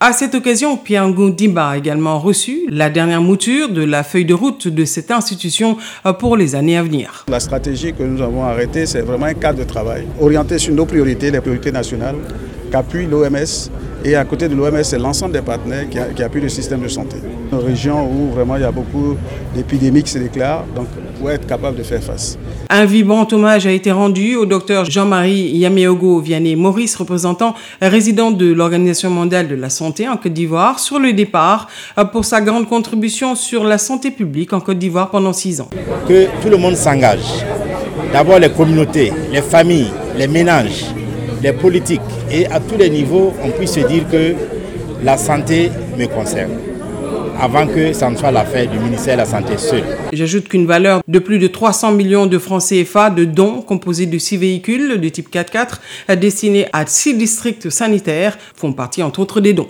À cette occasion, Pierre Ngoundimba a également reçu la dernière mouture de la feuille de route de cette institution pour les années à venir. La stratégie que nous avons arrêtée, c'est vraiment un cadre de travail orienté sur nos priorités, les priorités nationales, qu'appuie l'OMS. Et à côté de l'OMS, c'est l'ensemble des partenaires qui, appuient le système de santé. Une région où vraiment il y a beaucoup d'épidémies qui se déclarent, donc pour être capable de faire face. Un vibrant hommage a été rendu au docteur Jean-Marie Yameogo Vianney Maurice, représentant résident de l'Organisation mondiale de la santé en Côte d'Ivoire, sur le départ pour sa grande contribution sur la santé publique en Côte d'Ivoire pendant six ans. Que tout le monde s'engage. D'abord les communautés, les familles, les ménages, les politiques et à tous les niveaux, on puisse se dire que la santé me concerne avant que ça ne soit l'affaire du ministère de la Santé seul. J'ajoute qu'une valeur de plus de 300 millions de francs CFA de dons composés de six véhicules de type 4x4 destinés à six districts sanitaires font partie entre autres des dons.